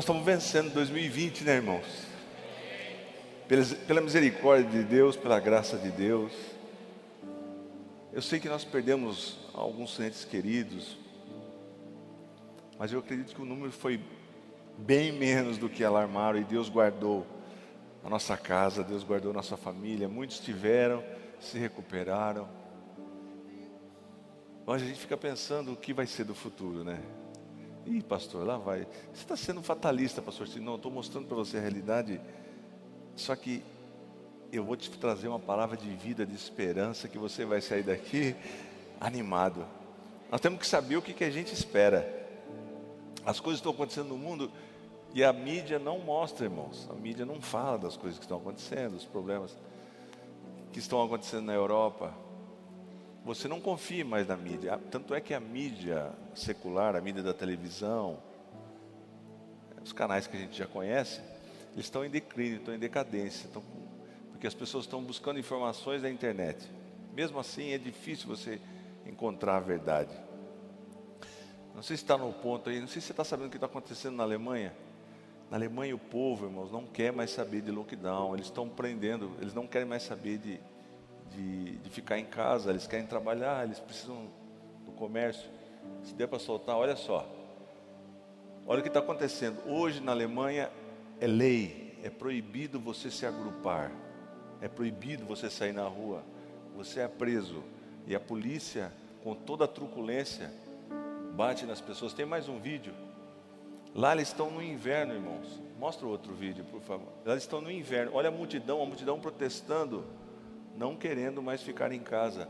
Nós estamos vencendo 2020, né, irmãos? Pela, pela misericórdia de Deus, pela graça de Deus. Eu sei que nós perdemos alguns entes queridos, mas eu acredito que o número foi bem menos do que alarmaram e Deus guardou a nossa casa, Deus guardou a nossa família. Muitos tiveram, se recuperaram. Mas a gente fica pensando o que vai ser do futuro, né? Ih, pastor, lá vai. Você está sendo fatalista, pastor. Não, estou mostrando para você a realidade. Só que eu vou te trazer uma palavra de vida, de esperança, que você vai sair daqui animado. Nós temos que saber o que, que a gente espera. As coisas estão acontecendo no mundo e a mídia não mostra, irmãos. A mídia não fala das coisas que estão acontecendo, dos problemas que estão acontecendo na Europa. Você não confia mais na mídia. Tanto é que a mídia secular, a mídia da televisão, os canais que a gente já conhece, eles estão em declínio, estão em decadência, estão, porque as pessoas estão buscando informações na internet. Mesmo assim, é difícil você encontrar a verdade. Não sei se está no ponto aí, não sei se você está sabendo o que está acontecendo na Alemanha. Na Alemanha, o povo, irmãos, não quer mais saber de lockdown, eles estão prendendo, eles não querem mais saber de de, de ficar em casa, eles querem trabalhar, eles precisam do comércio. Se der para soltar, olha só. Olha o que está acontecendo. Hoje na Alemanha é lei, é proibido você se agrupar, é proibido você sair na rua, você é preso. E a polícia, com toda a truculência, bate nas pessoas. Tem mais um vídeo. Lá eles estão no inverno, irmãos. Mostra outro vídeo, por favor. Lá eles estão no inverno. Olha a multidão, a multidão protestando não querendo mais ficar em casa.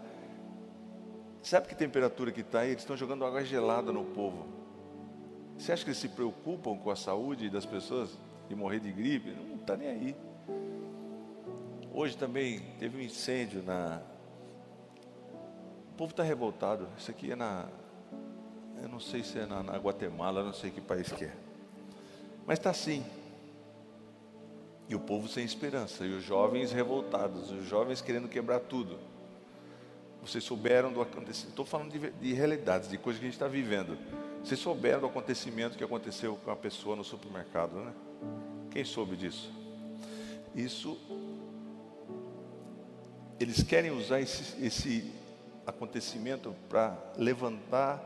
Sabe que temperatura que está aí? Eles estão jogando água gelada no povo. Você acha que eles se preocupam com a saúde das pessoas de morrer de gripe? Não está nem aí. Hoje também teve um incêndio na. O povo está revoltado. Isso aqui é na. Eu não sei se é na, na Guatemala, não sei que país que é. Mas está assim. E o povo sem esperança, e os jovens revoltados, os jovens querendo quebrar tudo. Vocês souberam do acontecimento, estou falando de, de, realidades, de coisas que a gente está vivendo. Vocês souberam do acontecimento que aconteceu com a pessoa no supermercado, né? Quem soube disso? Isso, eles querem usar esse, esse acontecimento para levantar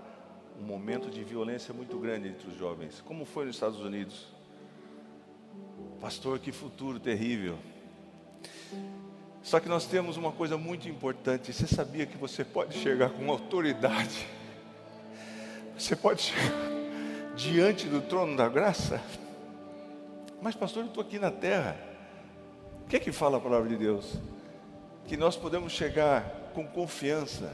um momento de violência muito grande entre os jovens, como foi nos Estados Unidos. Pastor, que futuro terrível. Só que nós temos uma coisa muito importante. Você sabia que você pode chegar com autoridade? Você pode chegar diante do trono da graça? Mas, pastor, eu estou aqui na terra. O que é que fala a palavra de Deus? Que nós podemos chegar com confiança.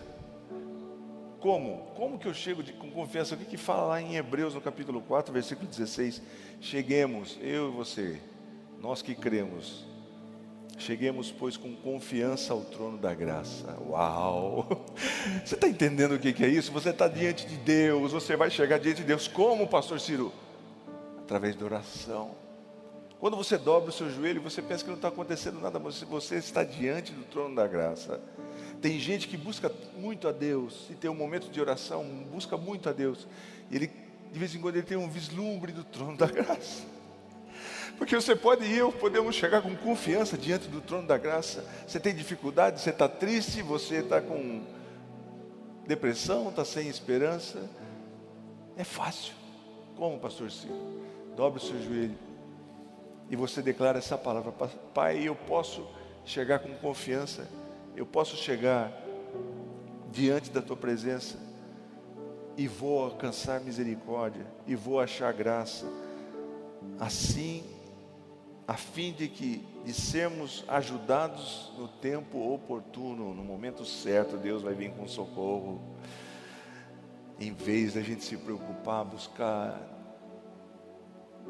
Como? Como que eu chego de, com confiança? O que, que fala lá em Hebreus, no capítulo 4, versículo 16? Cheguemos, eu e você, nós que cremos, cheguemos, pois, com confiança ao trono da graça. Uau! Você está entendendo o que é isso? Você está diante de Deus, você vai chegar diante de Deus como, Pastor Ciro? Através da oração. Quando você dobra o seu joelho, você pensa que não está acontecendo nada, mas você está diante do trono da graça. Tem gente que busca muito a Deus e tem um momento de oração, busca muito a Deus. E ele, de vez em quando, ele tem um vislumbre do trono da graça. Porque você pode e eu podemos chegar com confiança diante do trono da graça. Você tem dificuldade, você está triste, você está com depressão, está sem esperança. É fácil. Como, pastor Ciro? Dobre o seu joelho e você declara essa palavra: Pai, eu posso chegar com confiança, eu posso chegar diante da tua presença e vou alcançar misericórdia e vou achar graça. Assim a fim de que de sermos ajudados no tempo oportuno, no momento certo, Deus vai vir com socorro. Em vez da gente se preocupar, buscar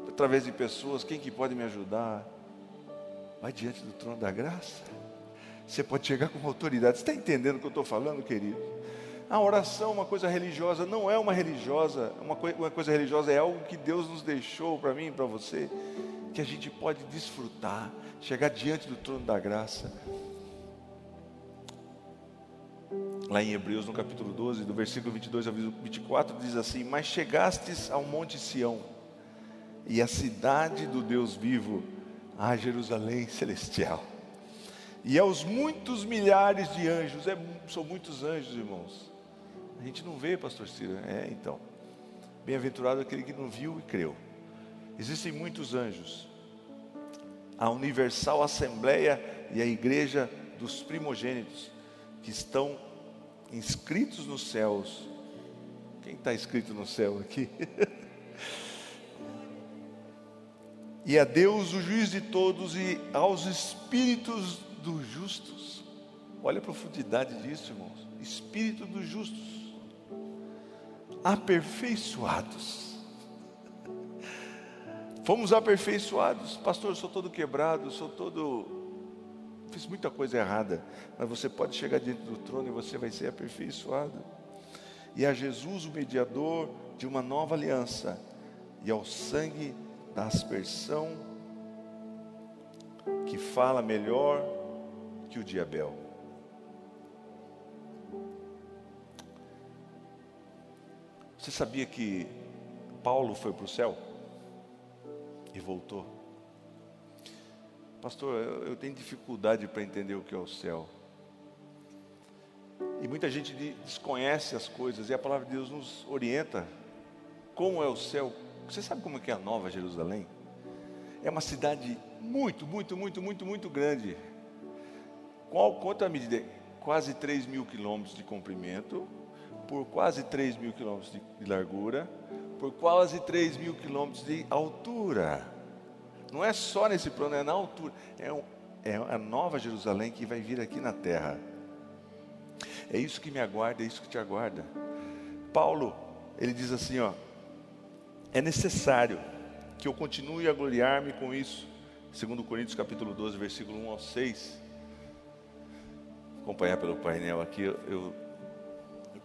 através de pessoas, quem que pode me ajudar? Vai diante do trono da graça. Você pode chegar com autoridade. Você está entendendo o que eu estou falando, querido? A oração é uma coisa religiosa, não é uma religiosa, uma uma coisa religiosa é algo que Deus nos deixou para mim e para você que a gente pode desfrutar, chegar diante do trono da graça. Lá em Hebreus, no capítulo 12, do versículo 22 ao 24, diz assim: Mas chegastes ao monte Sião, e a cidade do Deus vivo, a Jerusalém celestial. E aos muitos milhares de anjos, é, são muitos anjos, irmãos. A gente não vê, pastor Ciro. É, então. Bem-aventurado aquele que não viu e creu. Existem muitos anjos. A Universal Assembleia e a Igreja dos Primogênitos, que estão inscritos nos céus. Quem está inscrito no céu aqui? e a Deus, o juiz de todos, e aos espíritos dos justos. Olha a profundidade disso, irmãos. Espírito dos justos, aperfeiçoados. Fomos aperfeiçoados, pastor. Eu sou todo quebrado, sou todo. Fiz muita coisa errada, mas você pode chegar diante do trono e você vai ser aperfeiçoado. E a Jesus, o mediador de uma nova aliança, e ao sangue da aspersão, que fala melhor que o de Abel. Você sabia que Paulo foi para o céu e voltou? Pastor, eu, tenho dificuldade para entender o que é o céu. E muita gente desconhece as coisas e a palavra de Deus nos orienta como é o céu. Você sabe como é que é a Nova Jerusalém? É uma cidade muito, muito, muito, muito, muito grande. Qual, quanto a medida? Quase 3 mil quilômetros de comprimento, por quase 3 mil quilômetros de largura, por quase 3 mil quilômetros de altura. Não é só nesse plano, é na altura. É, um, é a nova Jerusalém que vai vir aqui na terra. É isso que me aguarda, é isso que te aguarda. Paulo, ele diz assim, ó, é necessário que eu continue a gloriar-me com isso. Segundo Coríntios capítulo 12, versículo 1 ao 6 acompanhar pelo painel aqui, eu, eu,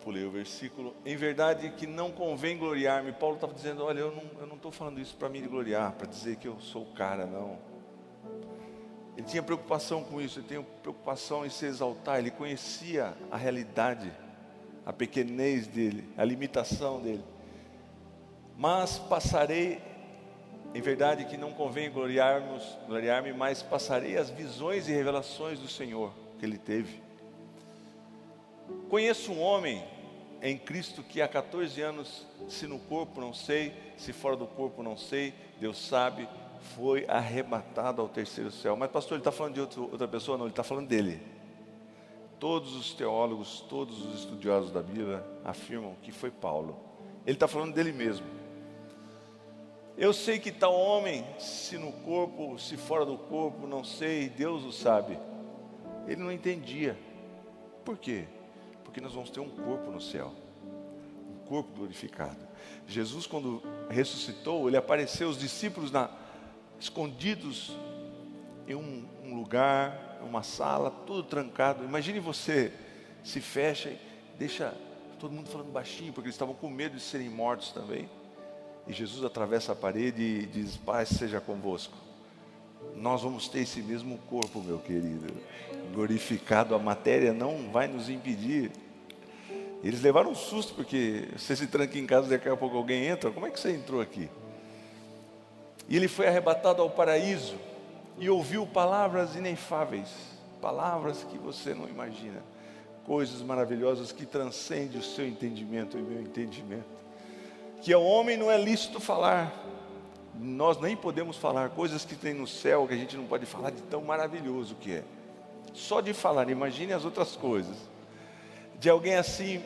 pulei o versículo. Em verdade que não convém gloriar-me. Paulo estava dizendo: Olha, eu não estou falando isso para me gloriar, para dizer que eu sou o cara, não. Ele tinha preocupação com isso, ele tinha preocupação em se exaltar, ele conhecia a realidade, a pequenez dele, a limitação dele. Mas passarei, em verdade que não convém gloriar-me, gloriar mas passarei as visões e revelações do Senhor que ele teve. Conheço um homem em Cristo que há 14 anos, se no corpo não sei, se fora do corpo não sei, Deus sabe, foi arrebatado ao terceiro céu. Mas, pastor, ele está falando de outro, outra pessoa? Não, ele está falando dele. Todos os teólogos, todos os estudiosos da Bíblia afirmam que foi Paulo. Ele está falando dele mesmo. Eu sei que tal homem, se no corpo, se fora do corpo, não sei, Deus o sabe. Ele não entendia. Por quê? Porque nós vamos ter um corpo no céu, um corpo glorificado. Jesus, quando ressuscitou, ele apareceu aos discípulos na, escondidos em um, um lugar, uma sala, tudo trancado. Imagine você se fecha e deixa todo mundo falando baixinho, porque eles estavam com medo de serem mortos também. E Jesus atravessa a parede e diz: Paz seja convosco. Nós vamos ter esse mesmo corpo, meu querido, glorificado. A matéria não vai nos impedir eles levaram um susto, porque você se tranca em casa daqui a pouco alguém entra. Como é que você entrou aqui? E ele foi arrebatado ao paraíso e ouviu palavras inefáveis, palavras que você não imagina, coisas maravilhosas que transcendem o seu entendimento e o meu entendimento. Que ao homem não é lícito falar, nós nem podemos falar coisas que tem no céu que a gente não pode falar de tão maravilhoso que é. Só de falar, imagine as outras coisas. De alguém assim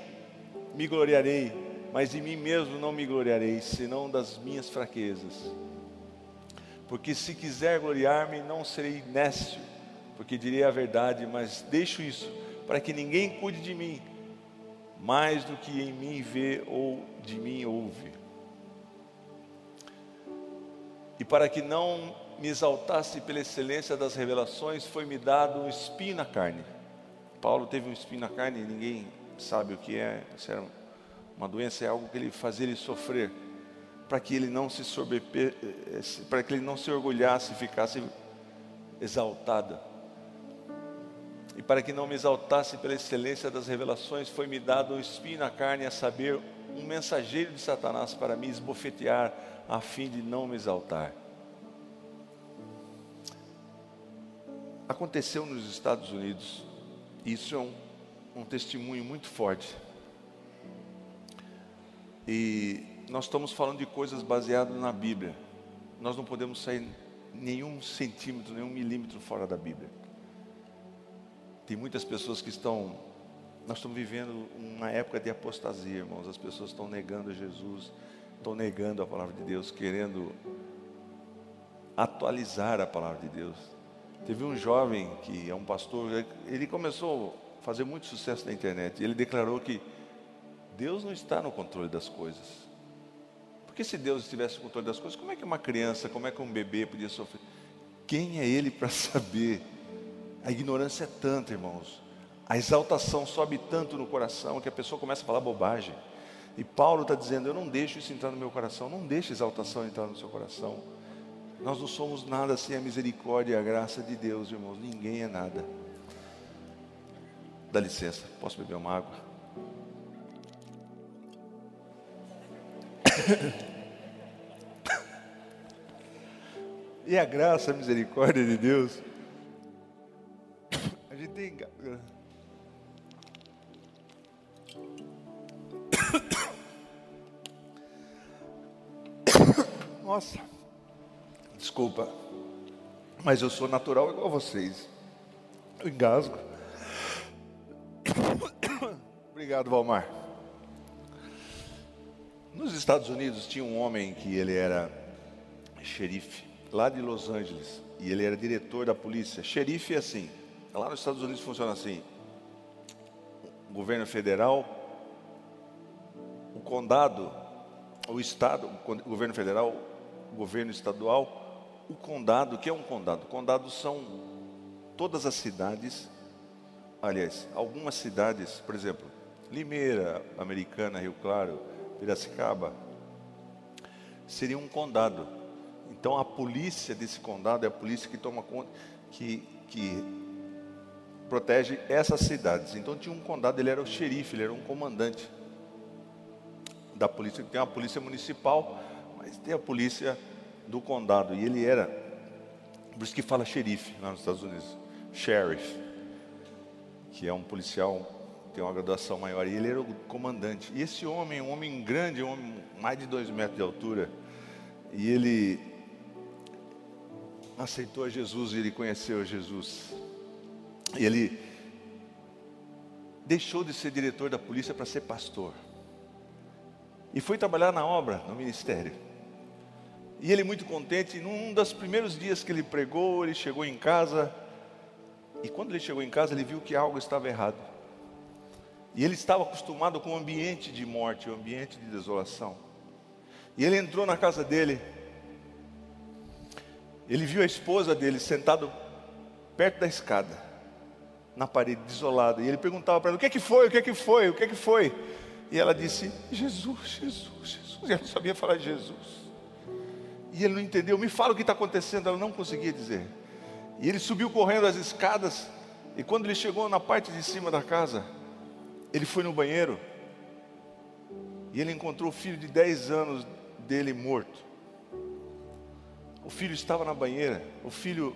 me gloriarei, mas de mim mesmo não me gloriarei, senão das minhas fraquezas. Porque se quiser gloriar-me, não serei nécio, porque direi a verdade, mas deixo isso para que ninguém cuide de mim, mais do que em mim vê ou de mim ouve. E para que não me exaltasse pela excelência das revelações, foi-me dado um espinho na carne Paulo teve um espinho na carne e ninguém sabe o que é. Isso era uma doença, é algo que ele fazia ele sofrer, para que ele não se sobrepe... para que ele não se orgulhasse, ficasse exaltado. E para que não me exaltasse pela excelência das revelações, foi-me dado um espinho na carne, a saber, um mensageiro de Satanás para me esbofetear, a fim de não me exaltar. Aconteceu nos Estados Unidos, isso é um, um testemunho muito forte. E nós estamos falando de coisas baseadas na Bíblia. Nós não podemos sair nenhum centímetro, nenhum milímetro fora da Bíblia. Tem muitas pessoas que estão. Nós estamos vivendo uma época de apostasia, irmãos. As pessoas estão negando Jesus, estão negando a palavra de Deus, querendo atualizar a palavra de Deus. Teve um jovem que é um pastor, ele começou a fazer muito sucesso na internet. Ele declarou que Deus não está no controle das coisas. Porque se Deus estivesse no controle das coisas, como é que uma criança, como é que um bebê podia sofrer? Quem é ele para saber? A ignorância é tanta, irmãos. A exaltação sobe tanto no coração que a pessoa começa a falar bobagem. E Paulo está dizendo: Eu não deixo isso entrar no meu coração, não deixe exaltação entrar no seu coração. Nós não somos nada sem a misericórdia e a graça de Deus, irmãos. Ninguém é nada. Dá licença, posso beber uma água? e a graça, a misericórdia de Deus gente tem. Nossa, desculpa, mas eu sou natural igual a vocês. Eu engasgo. Obrigado, Valmar. Nos Estados Unidos tinha um homem que ele era xerife, lá de Los Angeles, e ele era diretor da polícia. Xerife é assim, Lá nos Estados Unidos funciona assim: o governo federal, o condado, o estado, o governo federal, o governo estadual, o condado, que é um condado? Condados são todas as cidades, aliás, algumas cidades, por exemplo, Limeira, Americana, Rio Claro, Piracicaba, seria um condado. Então a polícia desse condado é a polícia que toma conta, que, que protege essas cidades. Então tinha um condado, ele era o xerife, ele era um comandante da polícia. Tem a polícia municipal, mas tem a polícia do condado. E ele era, por isso que fala xerife lá nos Estados Unidos, sheriff, que é um policial, tem uma graduação maior. E ele era o comandante. E esse homem, um homem grande, um homem mais de dois metros de altura, e ele aceitou Jesus e ele conheceu Jesus. E ele deixou de ser diretor da polícia para ser pastor. E foi trabalhar na obra, no ministério. E ele muito contente, num dos primeiros dias que ele pregou, ele chegou em casa, e quando ele chegou em casa, ele viu que algo estava errado. E ele estava acostumado com o ambiente de morte, o ambiente de desolação. E ele entrou na casa dele. Ele viu a esposa dele sentado perto da escada na parede, desolada. E ele perguntava para ela: O que é que foi? O que é que foi? O que é que foi? E ela disse: Jesus, Jesus, Jesus. E ela não sabia falar de Jesus. Ele não entendeu. Me fala o que está acontecendo. Ela não conseguia dizer. E ele subiu correndo as escadas. E quando ele chegou na parte de cima da casa, ele foi no banheiro. E ele encontrou o filho de 10 anos dele morto. O filho estava na banheira. O filho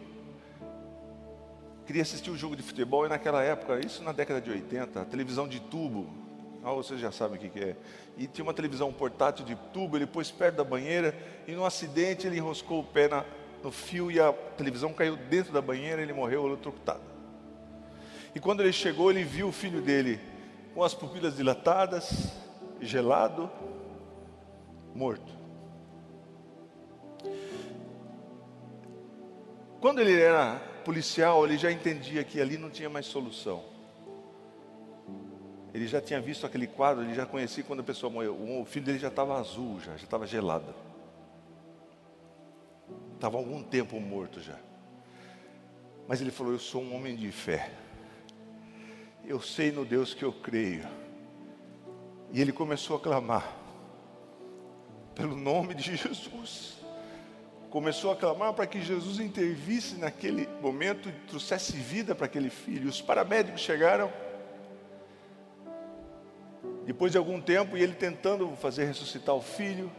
queria assistir um jogo de futebol e naquela época, isso na década de 80, a televisão de tubo, ah, vocês já sabem o que, que é. E tinha uma televisão portátil de tubo, ele pôs perto da banheira e num acidente ele enroscou o pé na, no fio e a televisão caiu dentro da banheira e ele morreu eletrocutado. E quando ele chegou, ele viu o filho dele com as pupilas dilatadas, gelado, morto. Quando ele era policial, ele já entendia que ali não tinha mais solução. Ele já tinha visto aquele quadro, ele já conhecia quando a pessoa morreu. O filho dele já estava azul, já, estava gelado. Estava algum tempo morto já. Mas ele falou: Eu sou um homem de fé. Eu sei no Deus que eu creio. E ele começou a clamar pelo nome de Jesus começou a clamar para que Jesus intervisse naquele momento e trouxesse vida para aquele filho. Os paramédicos chegaram. Depois de algum tempo, e ele tentando fazer ressuscitar o filho,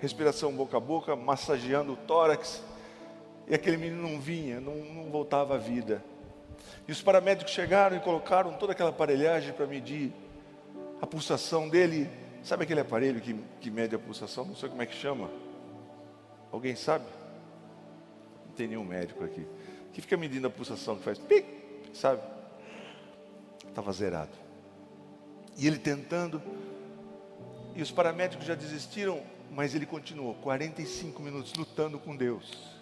respiração boca a boca, massageando o tórax. E aquele menino não vinha, não, não voltava à vida. E os paramédicos chegaram e colocaram toda aquela aparelhagem para medir a pulsação dele. Sabe aquele aparelho que, que mede a pulsação? Não sei como é que chama. Alguém sabe? Não tem nenhum médico aqui. Que fica medindo a pulsação, que faz pic, sabe? Estava zerado. E ele tentando, e os paramédicos já desistiram, mas ele continuou 45 minutos lutando com Deus.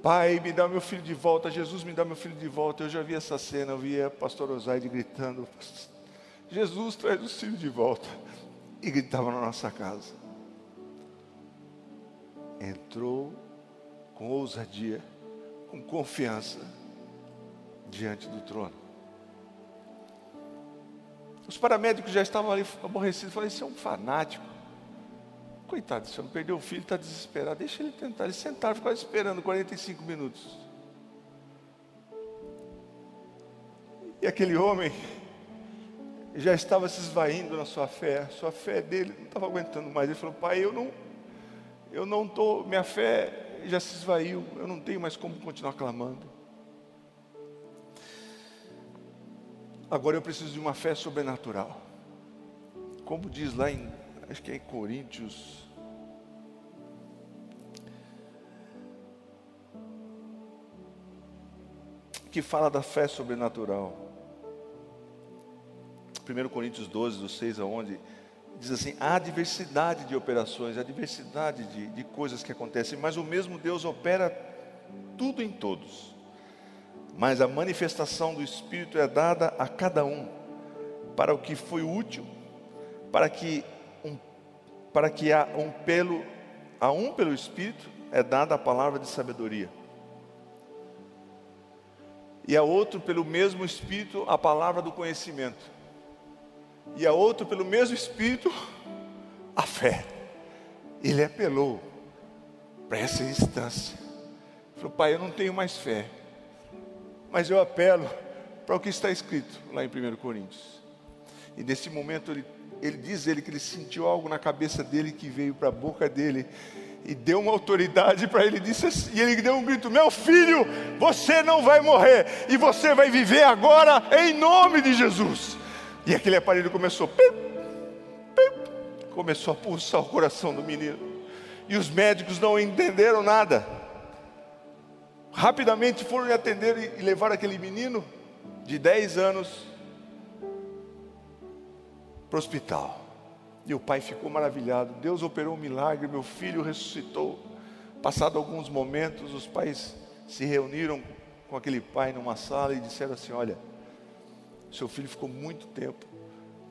Pai, me dá meu filho de volta, Jesus me dá meu filho de volta. Eu já vi essa cena, eu via pastor Osaide gritando: Jesus traz o filho de volta. E gritava na nossa casa. Entrou com ousadia, com confiança, diante do trono. Os paramédicos já estavam ali aborrecidos. Falei, esse é um fanático. Coitado, esse homem perdeu o filho, está desesperado. Deixa ele tentar. Eles sentaram, ficaram esperando 45 minutos. E aquele homem já estava se esvaindo na sua fé. Sua fé dele não estava aguentando mais. Ele falou, pai, eu não, eu não estou, minha fé já se esvaiu. Eu não tenho mais como continuar clamando. Agora eu preciso de uma fé sobrenatural. Como diz lá em, acho que é em Coríntios. Que fala da fé sobrenatural. 1 Coríntios 12, do 6 a 11, diz assim: há diversidade de operações, há diversidade de, de coisas que acontecem, mas o mesmo Deus opera tudo em todos mas a manifestação do Espírito é dada a cada um para o que foi útil, para que um, para que há um pelo a um pelo Espírito é dada a palavra de sabedoria e a outro pelo mesmo Espírito a palavra do conhecimento e a outro pelo mesmo Espírito a fé. Ele apelou para essa instância. Falou, pai, eu não tenho mais fé mas eu apelo para o que está escrito lá em 1 Coríntios. E nesse momento ele, ele diz ele que ele sentiu algo na cabeça dele que veio para a boca dele e deu uma autoridade para ele disse assim, e ele deu um grito: "Meu filho, você não vai morrer e você vai viver agora em nome de Jesus". E aquele aparelho começou pip, pip, começou a pulsar o coração do menino. E os médicos não entenderam nada rapidamente foram lhe atender e levar aquele menino de 10 anos para o hospital. E o pai ficou maravilhado. Deus operou um milagre, meu filho ressuscitou. Passado alguns momentos, os pais se reuniram com aquele pai numa sala e disseram assim: Olha, seu filho ficou muito tempo,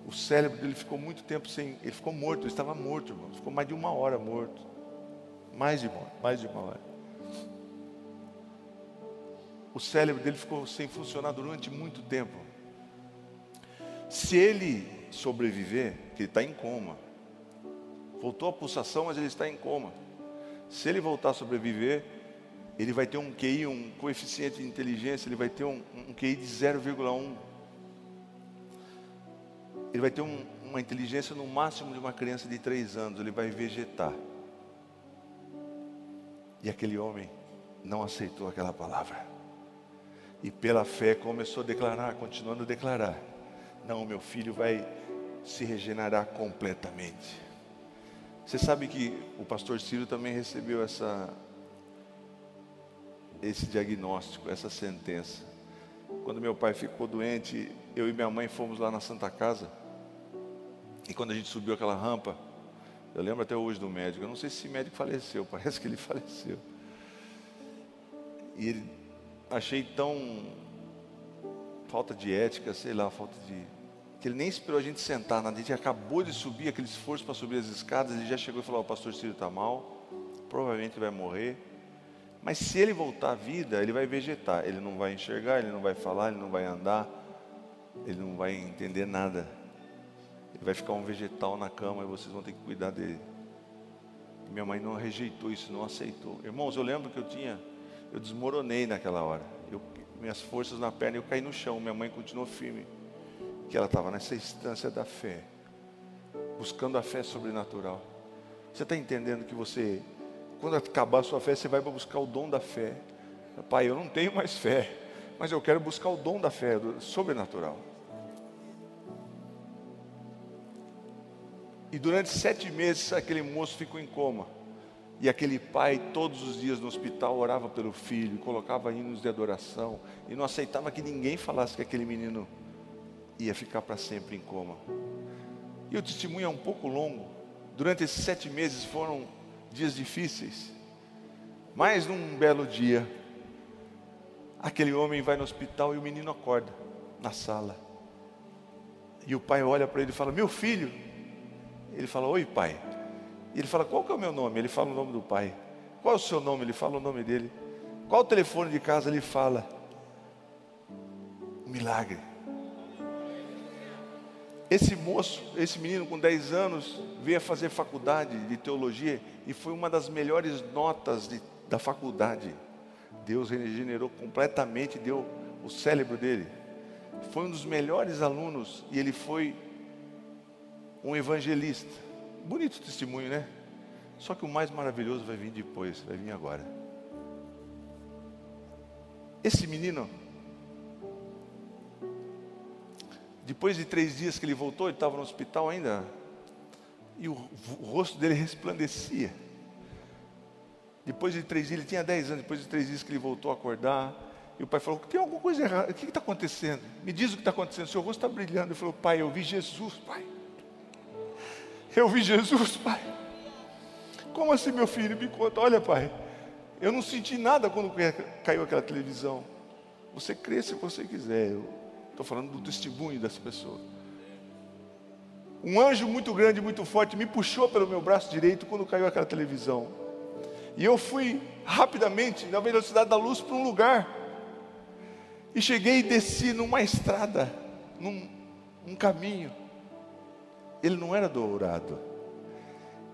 o cérebro dele ficou muito tempo sem. Ele ficou morto, ele estava morto, irmão. Ficou mais de uma hora morto. Mais de uma, mais de uma hora o cérebro dele ficou sem funcionar durante muito tempo. Se ele sobreviver, que ele está em coma, voltou a pulsação, mas ele está em coma. Se ele voltar a sobreviver, ele vai ter um QI, um coeficiente de inteligência, ele vai ter um, um QI de 0,1. Ele vai ter um, uma inteligência no máximo de uma criança de 3 anos, ele vai vegetar. E aquele homem não aceitou aquela palavra. E pela fé começou a declarar, continuando a declarar: Não, meu filho vai se regenerar completamente. Você sabe que o pastor Ciro também recebeu essa, esse diagnóstico, essa sentença. Quando meu pai ficou doente, eu e minha mãe fomos lá na Santa Casa. E quando a gente subiu aquela rampa, eu lembro até hoje do médico. Eu não sei se esse médico faleceu, parece que ele faleceu. E ele achei tão falta de ética, sei lá, falta de que ele nem esperou a gente sentar, a gente acabou de subir aquele esforço para subir as escadas, ele já chegou e falou: "O pastor Ciro está mal, provavelmente vai morrer". Mas se ele voltar à vida, ele vai vegetar, ele não vai enxergar, ele não vai falar, ele não vai andar, ele não vai entender nada. Ele vai ficar um vegetal na cama e vocês vão ter que cuidar dele. Minha mãe não rejeitou isso, não aceitou. Irmãos, eu lembro que eu tinha eu desmoronei naquela hora. Eu, minhas forças na perna, eu caí no chão. Minha mãe continuou firme. Que ela estava nessa instância da fé, buscando a fé sobrenatural. Você está entendendo que você, quando acabar a sua fé, você vai buscar o dom da fé. Pai, eu não tenho mais fé, mas eu quero buscar o dom da fé, sobrenatural. E durante sete meses aquele moço ficou em coma. E aquele pai, todos os dias no hospital, orava pelo filho, colocava hinos de adoração e não aceitava que ninguém falasse que aquele menino ia ficar para sempre em coma. E o testemunho é um pouco longo. Durante esses sete meses foram dias difíceis. Mas num belo dia, aquele homem vai no hospital e o menino acorda na sala. E o pai olha para ele e fala: Meu filho. Ele fala: Oi, pai. E ele fala: Qual que é o meu nome? Ele fala o nome do pai. Qual é o seu nome? Ele fala o nome dele. Qual o telefone de casa? Ele fala. Milagre. Esse moço, esse menino com 10 anos, veio fazer faculdade de teologia e foi uma das melhores notas de, da faculdade. Deus regenerou completamente, deu o cérebro dele. Foi um dos melhores alunos e ele foi um evangelista. Bonito testemunho, né? Só que o mais maravilhoso vai vir depois, vai vir agora. Esse menino, depois de três dias que ele voltou, ele estava no hospital ainda, e o, o, rosto dele resplandecia. Depois de três dias, ele tinha dez anos, depois de três dias que ele voltou a acordar, e o pai falou: Tem alguma coisa errada, o que está acontecendo? Me diz o que está acontecendo, seu rosto está brilhando. Ele falou: Pai, eu vi Jesus, pai. Eu vi Jesus, pai. Como assim, meu filho? Me conta. Olha, pai, eu não senti nada quando caiu aquela televisão. Você crê se você quiser. Eu estou falando do testemunho dessa pessoa. Um anjo muito grande, muito forte, me puxou pelo meu braço direito quando caiu aquela televisão. E eu fui rapidamente, na velocidade da luz, para um lugar. E cheguei e desci numa estrada, num, num caminho ele não era dourado,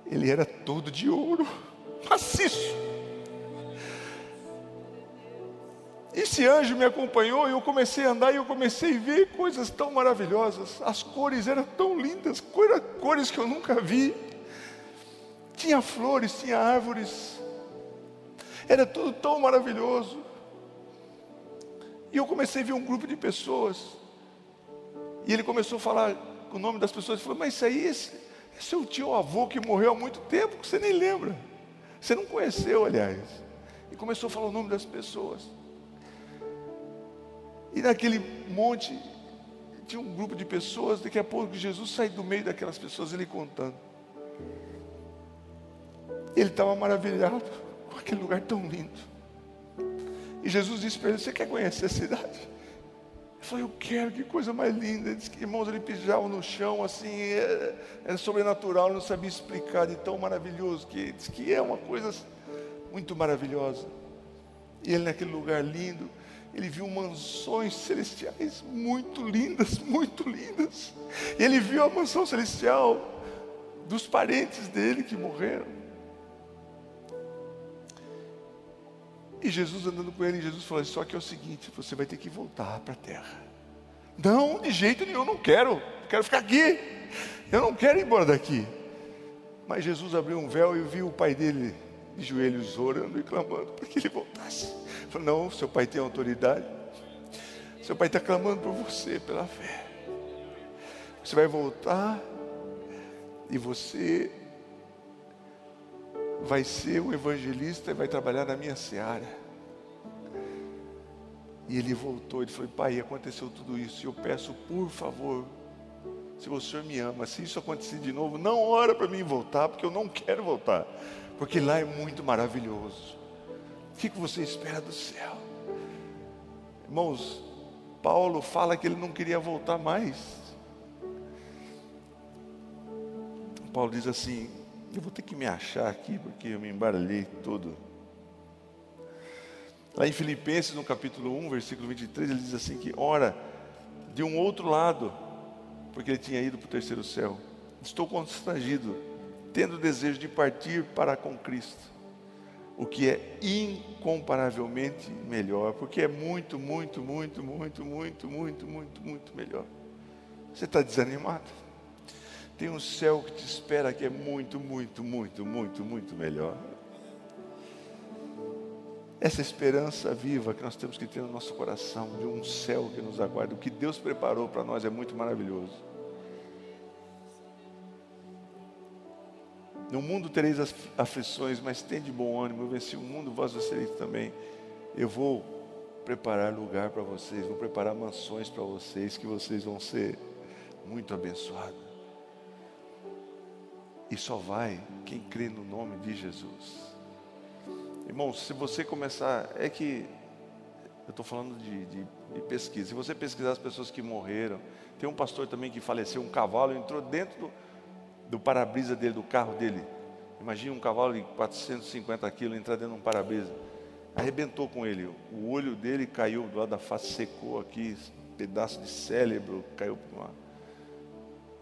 ele era todo de ouro, maciço. Esse anjo me acompanhou e eu comecei a andar e eu comecei a ver coisas tão maravilhosas. As cores eram tão lindas, cores que eu nunca vi. Tinha flores, tinha árvores. Era tudo tão maravilhoso. E eu comecei a ver um grupo de pessoas. E ele começou a falar o nome das pessoas e falou: Mas isso aí, esse, é o tio avô que morreu há muito tempo, que você nem lembra. Você não conheceu, aliás. E começou a falar o nome das pessoas. E naquele monte tinha um grupo de pessoas, daqui a pouco Jesus sai do meio daquelas pessoas, ele contando. Ele estava maravilhado com aquele lugar tão lindo. E Jesus disse para ele: Você quer conhecer a cidade? Falei, eu quero, que coisa mais linda. Diz que, irmãos, ele pisava no chão, assim, é, é sobrenatural, não sabia explicar de tão maravilhoso que diz que é uma coisa muito maravilhosa. E ele naquele lugar lindo, ele viu mansões celestiais muito lindas, muito lindas. E ele viu a mansão celestial dos parentes dele que morreram. E Jesus andando com ele, Jesus falou: Só que é o seguinte, você vai ter que voltar para a terra. Não, de jeito nenhum, não quero, quero ficar aqui. Eu não quero ir embora daqui. Mas Jesus abriu um véu e viu o pai dele de joelhos orando e clamando para que ele voltasse. Falou: Não, seu pai tem autoridade. Seu pai está clamando por você pela fé. Você vai voltar e você vai ser um evangelista e vai trabalhar na minha seara. E ele voltou, ele falou, pai, aconteceu tudo isso, e eu peço, por favor, se o Senhor me ama, se isso acontecer de novo, não ora para mim voltar, porque eu não quero voltar, porque lá é muito maravilhoso. O que, você espera do céu? Irmãos, Paulo fala que ele não queria voltar mais. Paulo diz assim: eu vou ter que me achar aqui, porque eu me embaralhei todo. Lá em Filipenses, no capítulo 1, versículo 23, ele diz assim que, ora, de um outro lado, porque ele tinha ido para o terceiro céu, estou constrangido, tendo desejo de partir para com Cristo, o que é incomparavelmente melhor, porque é muito, muito, muito, muito, muito, muito, muito, muito melhor. Você está desanimado? Tem um céu que te espera que é muito, muito, muito, muito, muito melhor. Essa esperança viva que nós temos que ter no nosso coração, de um céu que nos aguarda, o que Deus preparou para nós é muito maravilhoso. No mundo tereis aflições, mas tem de bom ânimo, eu venci o mundo, vós vencereis também. Eu vou preparar lugar para vocês, vou preparar mansões para vocês, que vocês vão ser muito abençoados. E só vai quem crê no nome de Jesus. Irmãos, se você começar, é que eu estou falando de, de, de, pesquisa. Se você pesquisar as pessoas que morreram, tem um pastor também que faleceu, um cavalo entrou dentro do, do para-brisa dele, do carro dele. Imagina um cavalo de 450 quilos entrar dentro de um para-brisa. Arrebentou com ele. O olho dele caiu do lado da face, secou aqui, pedaço de cérebro caiu para uma.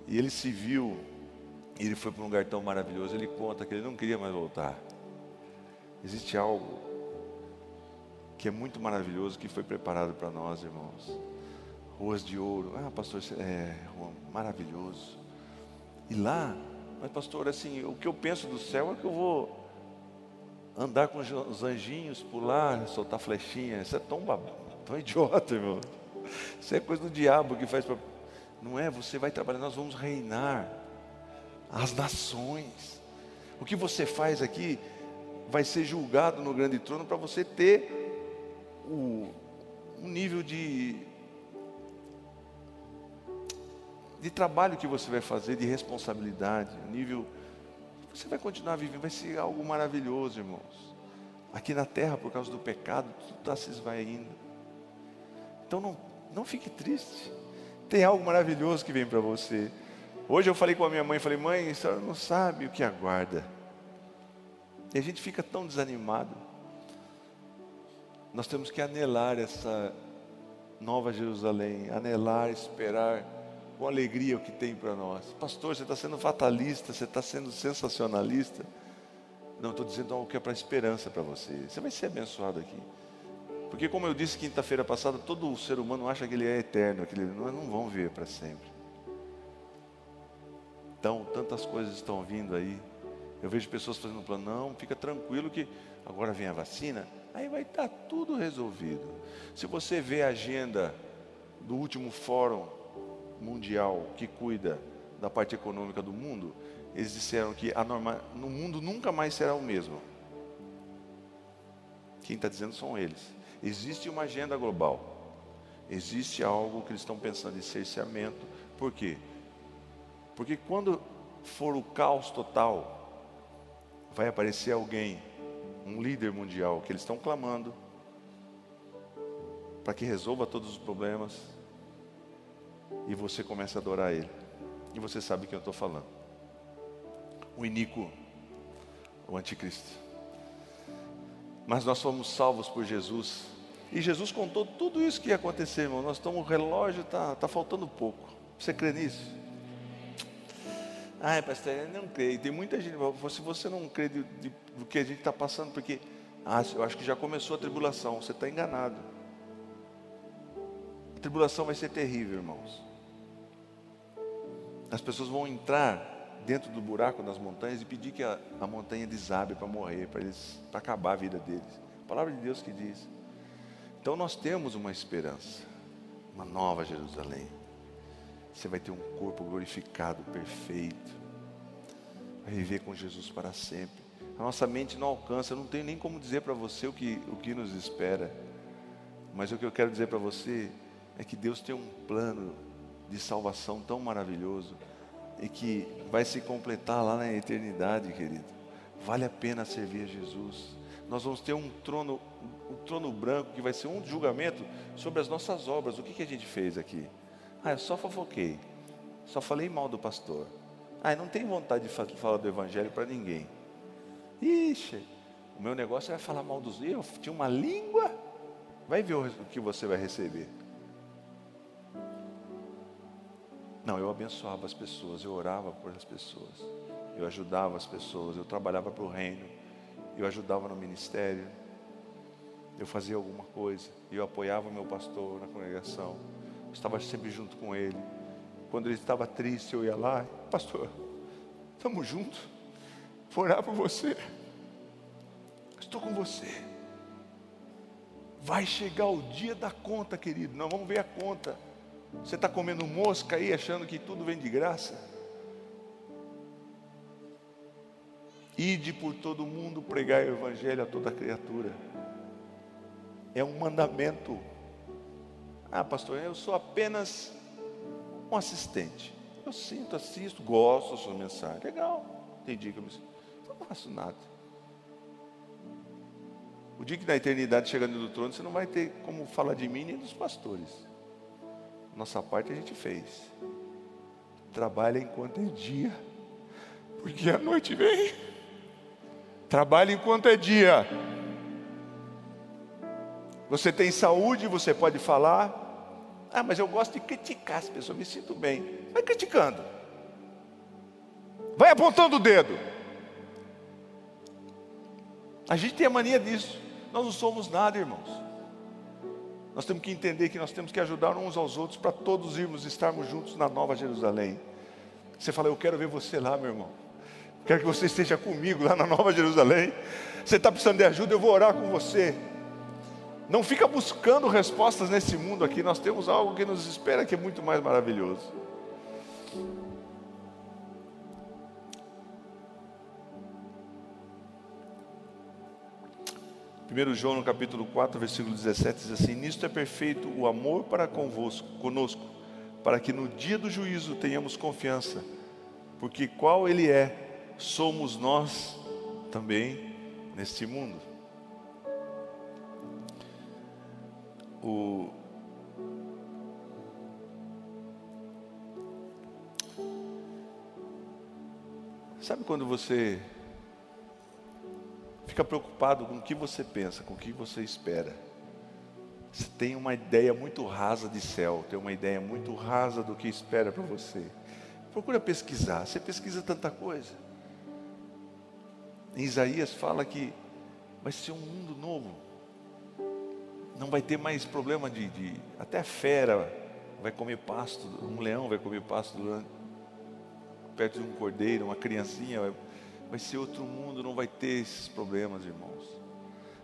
E ele se viu, e ele foi para um lugar tão maravilhoso. Ele conta que ele não queria mais voltar. Existe algo que é muito maravilhoso que foi preparado para nós, irmãos. Ruas de ouro. Ah, pastor, é maravilhoso. E lá, mas pastor, assim, o que eu penso do céu é que eu vou andar com os anjinhos, pular, soltar flechinha. Isso é tão, tão idiota, irmão. Isso é coisa do diabo que faz para. Não é? Você vai trabalhar, nós vamos reinar as nações. O que você faz aqui vai ser julgado no grande trono para você ter o, um nível de, de trabalho que você vai fazer, de responsabilidade, um nível. Você vai continuar vivendo, vai ser algo maravilhoso, irmãos. Aqui na terra, por causa do pecado, tudo está se esvaindo. Então não, não fique triste. Tem algo maravilhoso que vem para você. Hoje eu falei com a minha mãe, falei, mãe, a senhora não sabe o que aguarda. E a gente fica tão desanimado. Nós temos que anelar essa nova Jerusalém, anelar, esperar com alegria o que tem para nós. Pastor, você está sendo fatalista, você está sendo sensacionalista. Não, estou dizendo algo que é para esperança para você. Você vai ser abençoado aqui. Porque, como eu disse quinta-feira passada, todo ser humano acha que ele é eterno, que ele não, vão viver para sempre. Então, tantas coisas estão vindo aí. Eu vejo pessoas fazendo um plano, não, fica tranquilo que agora vem a vacina, aí vai estar tudo resolvido. Se você vê a agenda do último fórum mundial que cuida da parte econômica do mundo, eles disseram que a norma, no mundo nunca mais será o mesmo. Quem está dizendo são eles. Existe uma agenda global. Existe algo que eles estão pensando em cerceamento. Por quê? Porque quando for o caos total, vai aparecer alguém, um líder mundial, que eles estão clamando para que resolva todos os problemas, e você começa a adorar Ele, e você sabe quem eu estou falando. O iníquo, o anticristo. Mas nós fomos salvos por Jesus. E Jesus contou tudo isso que ia acontecer, irmão. Nós estamos, o relógio está tá faltando pouco. Você crê nisso? Ah, pastor, eu não creio. Tem muita gente, se você não crê de, de, do que a gente está passando, porque, ah, eu acho que já começou a tribulação, você está enganado. A tribulação vai ser terrível, irmãos. As pessoas vão entrar dentro do buraco das montanhas e pedir que a, a montanha desabe para morrer, para acabar a vida deles. A palavra de Deus que diz. Então nós temos uma esperança, uma nova Jerusalém. Você vai ter um corpo glorificado, perfeito. Vai viver com Jesus para sempre. A nossa mente não alcança, eu não tenho nem como dizer para você o que, o que nos espera. Mas o que eu quero dizer para você é que Deus tem um plano de salvação tão maravilhoso e que vai se completar lá na eternidade, querido. Vale a pena servir a Jesus. Nós vamos ter um trono, um trono branco que vai ser um julgamento sobre as nossas obras. O que, que a gente fez aqui? Ah, eu só fofoquei. Só falei mal do pastor. Ah, eu não tenho vontade de falar do evangelho para ninguém. Ixi, o meu negócio é falar mal dos. Eu tinha uma língua. Vai ver o que você vai receber. Não, eu abençoava as pessoas, eu orava por as pessoas, eu ajudava as pessoas, eu trabalhava para o reino, eu ajudava no ministério, eu fazia alguma coisa, eu apoiava o meu pastor na congregação estava sempre junto com ele. quando ele estava triste, eu ia lá, pastor, estamos juntos, vou orar por você, estou com você. Vai chegar o dia da conta, querido, nós vamos ver a conta. Você está comendo mosca aí, achando que tudo vem de graça? Ide por todo mundo pregar o evangelho a toda criatura. É um mandamento. Ah, pastor, eu sou apenas um assistente. Eu sinto, assisto, gosto da sua mensagem. Legal. Tem dia que eu me sinto. Não faço nada. O dia que na eternidade chegando no trono, você não vai ter como falar de mim nem dos pastores. Nossa parte a gente fez. Trabalha enquanto é dia, porque a noite vem. Trabalhe enquanto é dia. Você tem saúde, você pode falar. Ah, mas eu gosto de criticar as pessoas, me sinto bem. Vai criticando. Vai apontando o dedo. A gente tem a mania disso. Nós não somos nada, irmãos. Nós temos que entender que nós temos que ajudar uns aos outros para todos irmos estarmos juntos na Nova Jerusalém. Você fala, eu quero ver você lá, meu irmão. Quero que você esteja comigo lá na Nova Jerusalém. Você está precisando de ajuda, eu vou orar com você. Não fica buscando respostas nesse mundo aqui. Nós temos algo que nos espera que é muito mais maravilhoso. Primeiro João no capítulo 4, versículo 17 diz assim: Nisto é perfeito o amor para convosco, conosco, para que no dia do juízo tenhamos confiança, porque qual ele é, somos nós também neste mundo. O Sabe quando você fica preocupado com o que você pensa, com o que você espera? Você tem uma ideia muito rasa de céu, tem uma ideia muito rasa do que espera para você. Procura pesquisar, você pesquisa tanta coisa. Em Isaías fala que vai ser um mundo novo. Não vai ter mais problema de, de até fera vai comer pasto, um leão vai comer pasto durante, perto de um cordeiro, uma criancinha vai, vai ser outro mundo, não vai ter esses problemas, irmãos.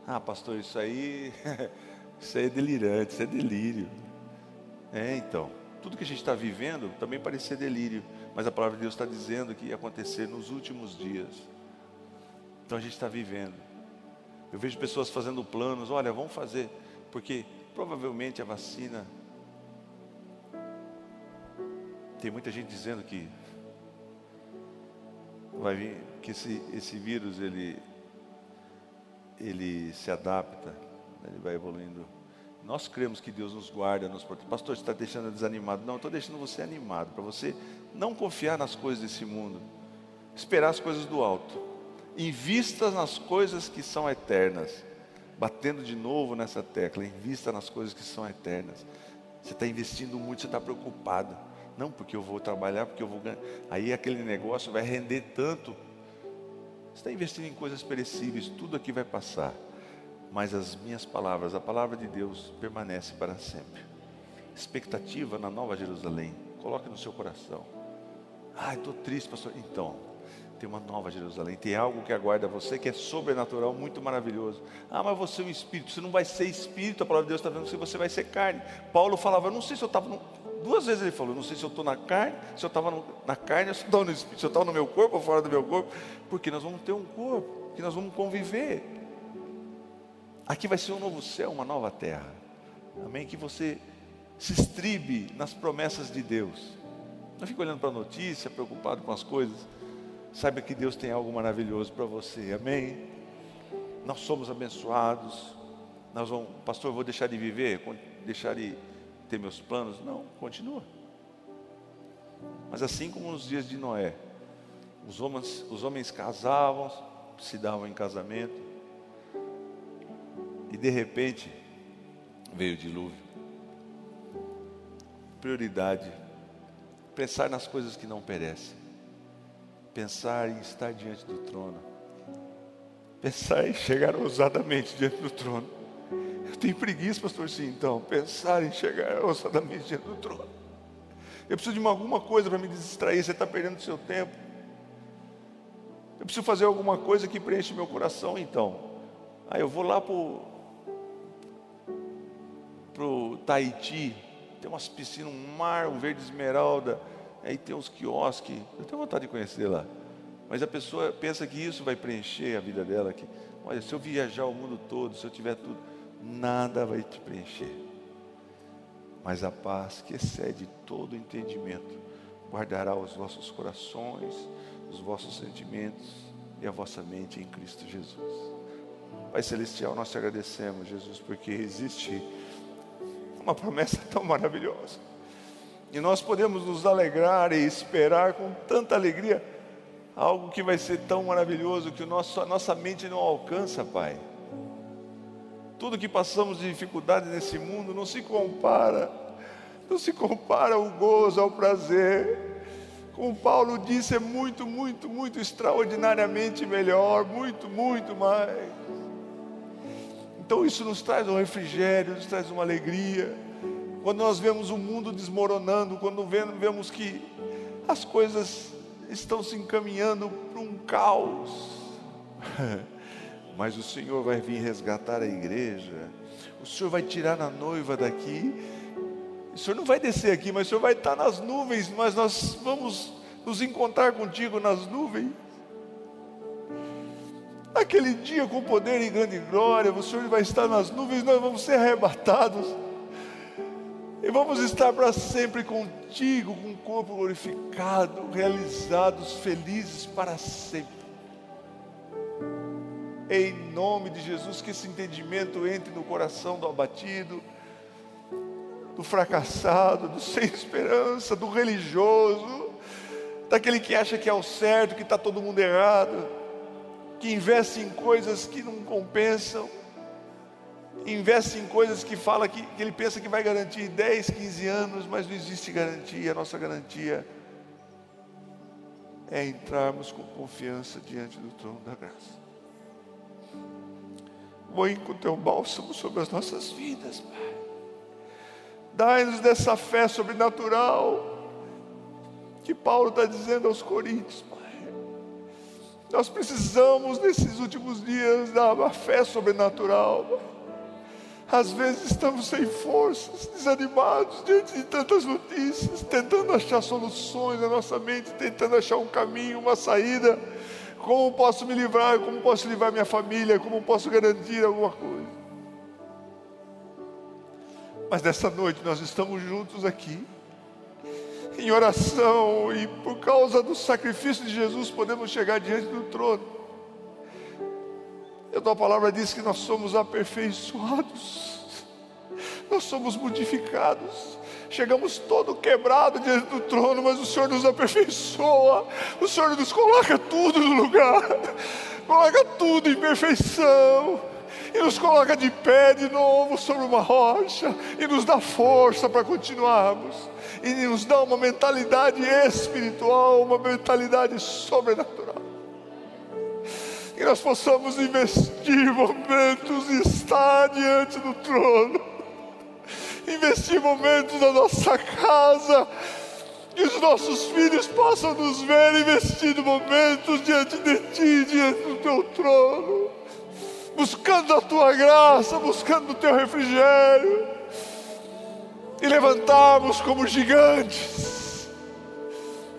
Ah, pastor, isso aí, isso aí é delirante, isso é delírio. É, então, tudo que a gente está vivendo também parece ser delírio, mas a palavra de Deus está dizendo que ia acontecer nos últimos dias. Então a gente está vivendo. Eu vejo pessoas fazendo planos, olha, vamos fazer, porque provavelmente a vacina. Tem muita gente dizendo que vai vir, que esse, esse vírus ele, ele se adapta, né, ele vai evoluindo. Nós cremos que Deus nos guarda, nos protege. Pastor, você está deixando desanimado. Não, estou deixando você animado, para você não confiar nas coisas desse mundo, esperar as coisas do alto. Invista nas coisas que são eternas. Batendo de novo nessa tecla, invista nas coisas que são eternas. Você está investindo muito, você está preocupado. Não, porque eu vou trabalhar, porque eu vou ganhar. Aí aquele negócio vai render tanto. Você está investindo em coisas perecíveis, tudo aqui vai passar. Mas as minhas palavras, a palavra de Deus permanece para sempre. Expectativa na Nova Jerusalém. Coloque no seu coração. Ai, estou triste, pastor. Então, tem uma nova Jerusalém, tem algo que aguarda você que é sobrenatural, muito maravilhoso. Ah, mas você é um espírito, você não vai ser espírito, a palavra de Deus está vendo que você vai ser carne. Paulo falava, eu não sei se eu estava. No... Duas vezes ele falou, não sei se eu estou na carne, se eu estava na carne, ou se eu estava no espírito, se eu estava no meu corpo ou fora do meu corpo, porque nós vamos ter um corpo, que nós vamos conviver. Aqui vai ser um novo céu, uma nova terra. Amém? Que você se estribe nas promessas de Deus. Não fique olhando para a notícia, preocupado com as coisas. Saiba que Deus tem algo maravilhoso para você, amém? Nós somos abençoados. Nós vamos, pastor, eu vou deixar de viver, deixar de ter meus planos? Não, continua. Mas assim como nos dias de Noé, os homens, os homens casavam, se davam em casamento, e de repente veio o dilúvio. Prioridade, pensar nas coisas que não perecem pensar em estar diante do trono, pensar em chegar ousadamente diante do trono. Eu tenho preguiça, pastor, sim, então, pensar em chegar ousadamente diante do trono. Eu preciso de alguma coisa para me distrair. Você está perdendo o seu tempo. Eu preciso fazer alguma coisa que preenche meu coração, então. Aí eu vou lá para o Tahiti. Tem umas piscinas, um mar, um verde esmeralda. Aí tem uns quiosques. Eu tenho vontade de conhecer lá. Mas a pessoa pensa que isso vai preencher a vida dela. Que, olha, se eu viajar o mundo todo, se eu tiver tudo, nada vai te preencher. Mas a paz que excede todo entendimento guardará os vossos corações, os vossos sentimentos e a vossa mente em Cristo Jesus. Pai Celestial, nós te agradecemos, Jesus, porque existe uma promessa tão maravilhosa. E nós podemos nos alegrar e esperar com tanta alegria algo que vai ser tão maravilhoso que o nosso, a nossa mente não alcança, Pai. Tudo que passamos de dificuldade nesse mundo não se compara, não se compara ao gozo, ao prazer. Como Paulo disse, é muito, muito, muito extraordinariamente melhor, muito, muito mais. Então isso nos traz um refrigério, nos traz uma alegria. Quando nós vemos o mundo desmoronando, quando vemos que as coisas estão se encaminhando para um caos. Mas o Senhor vai vir resgatar a igreja. O Senhor vai tirar a noiva daqui. O Senhor não vai descer aqui, mas o Senhor vai estar nas nuvens. Mas nós vamos nos encontrar contigo nas nuvens. Naquele dia, com poder e grande glória, o Senhor vai estar nas nuvens. Nós vamos ser arrebatados. E vamos estar para sempre contigo, com o corpo glorificado, realizados, felizes para sempre. Em nome de Jesus, que esse entendimento entre no coração do abatido, do fracassado, do sem esperança, do religioso, daquele que acha que é o certo, que está todo mundo errado, que investe em coisas que não compensam investe em coisas que fala que, que, ele pensa que vai garantir 10, 15 anos, mas não existe garantia. A nossa garantia é entrarmos com confiança diante do trono da graça. Põe com teu bálsamo sobre as nossas vidas, Pai. Dai-nos dessa fé sobrenatural que Paulo está dizendo aos Coríntios, Pai. Nós precisamos nesses últimos dias da fé sobrenatural, Pai às vezes estamos sem forças, desanimados diante de tantas notícias, tentando achar soluções na nossa mente, tentando achar um caminho, uma saída. Como posso me livrar? Como posso livrar minha família? Como posso garantir alguma coisa? Mas nessa noite nós estamos juntos aqui, em oração, e por causa do sacrifício de Jesus podemos chegar diante do trono. A tua palavra diz que nós somos aperfeiçoados, nós somos modificados. Chegamos todo quebrado diante do trono, mas o Senhor nos aperfeiçoa, o Senhor nos coloca tudo no lugar, coloca tudo em perfeição, e nos coloca de pé de novo sobre uma rocha, e nos dá força para continuarmos, e nos dá uma mentalidade espiritual, uma mentalidade sobrenatural que nós possamos investir momentos e estar diante do trono, investir momentos na nossa casa, que os nossos filhos possam nos ver investindo momentos diante de Ti, diante do Teu trono, buscando a Tua graça, buscando o Teu refrigério, e levantarmos como gigantes,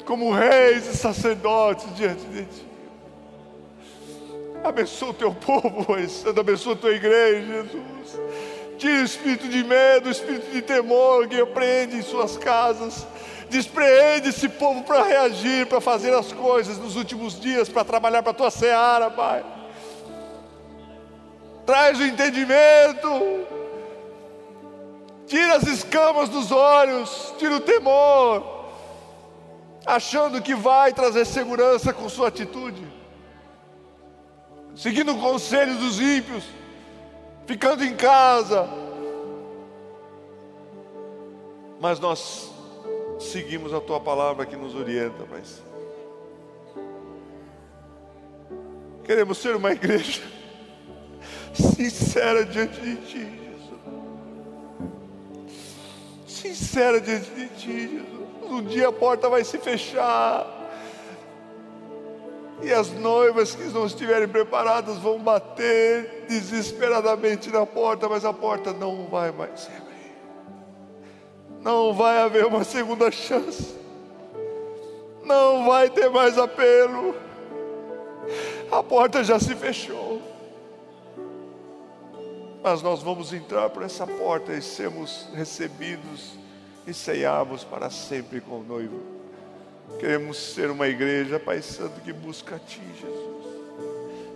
como reis e sacerdotes diante de Ti. Abençoa o teu povo, Pai Santo, abençoa a tua igreja, Jesus. Tira o espírito de medo, o espírito de temor que apreende em suas casas. Despreende esse povo para reagir, para fazer as coisas nos últimos dias, para trabalhar para a tua seara, Pai. Traz o entendimento, tira as escamas dos olhos, tira o temor, achando que vai trazer segurança com sua atitude seguindo o conselho dos ímpios, ficando em casa. Mas nós seguimos a tua palavra que nos orienta, Pai. Queremos ser uma igreja sincera diante de Ti, Jesus. Sincera diante de Ti, Jesus. Um dia a porta vai se fechar. E as noivas que não estiverem preparadas vão bater desesperadamente na porta, mas a porta não vai mais abrir. Não vai haver uma segunda chance. Não vai ter mais apelo. A porta já se fechou. Mas nós vamos entrar por essa porta e sermos recebidos e ceiarmos para sempre com o noivo. Queremos ser uma igreja, Pai Santo, que busca a Ti, Jesus.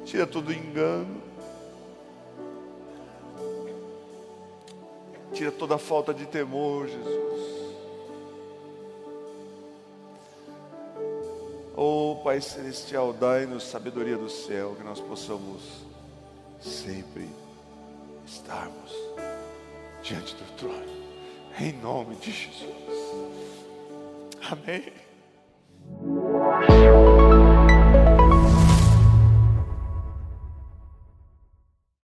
Tira todo engano. Tira toda falta de temor, Jesus. Oh, Pai Celestial, dai-nos sabedoria do céu, que nós possamos sempre estarmos diante do trono, em nome de Jesus. Amém. Thank you.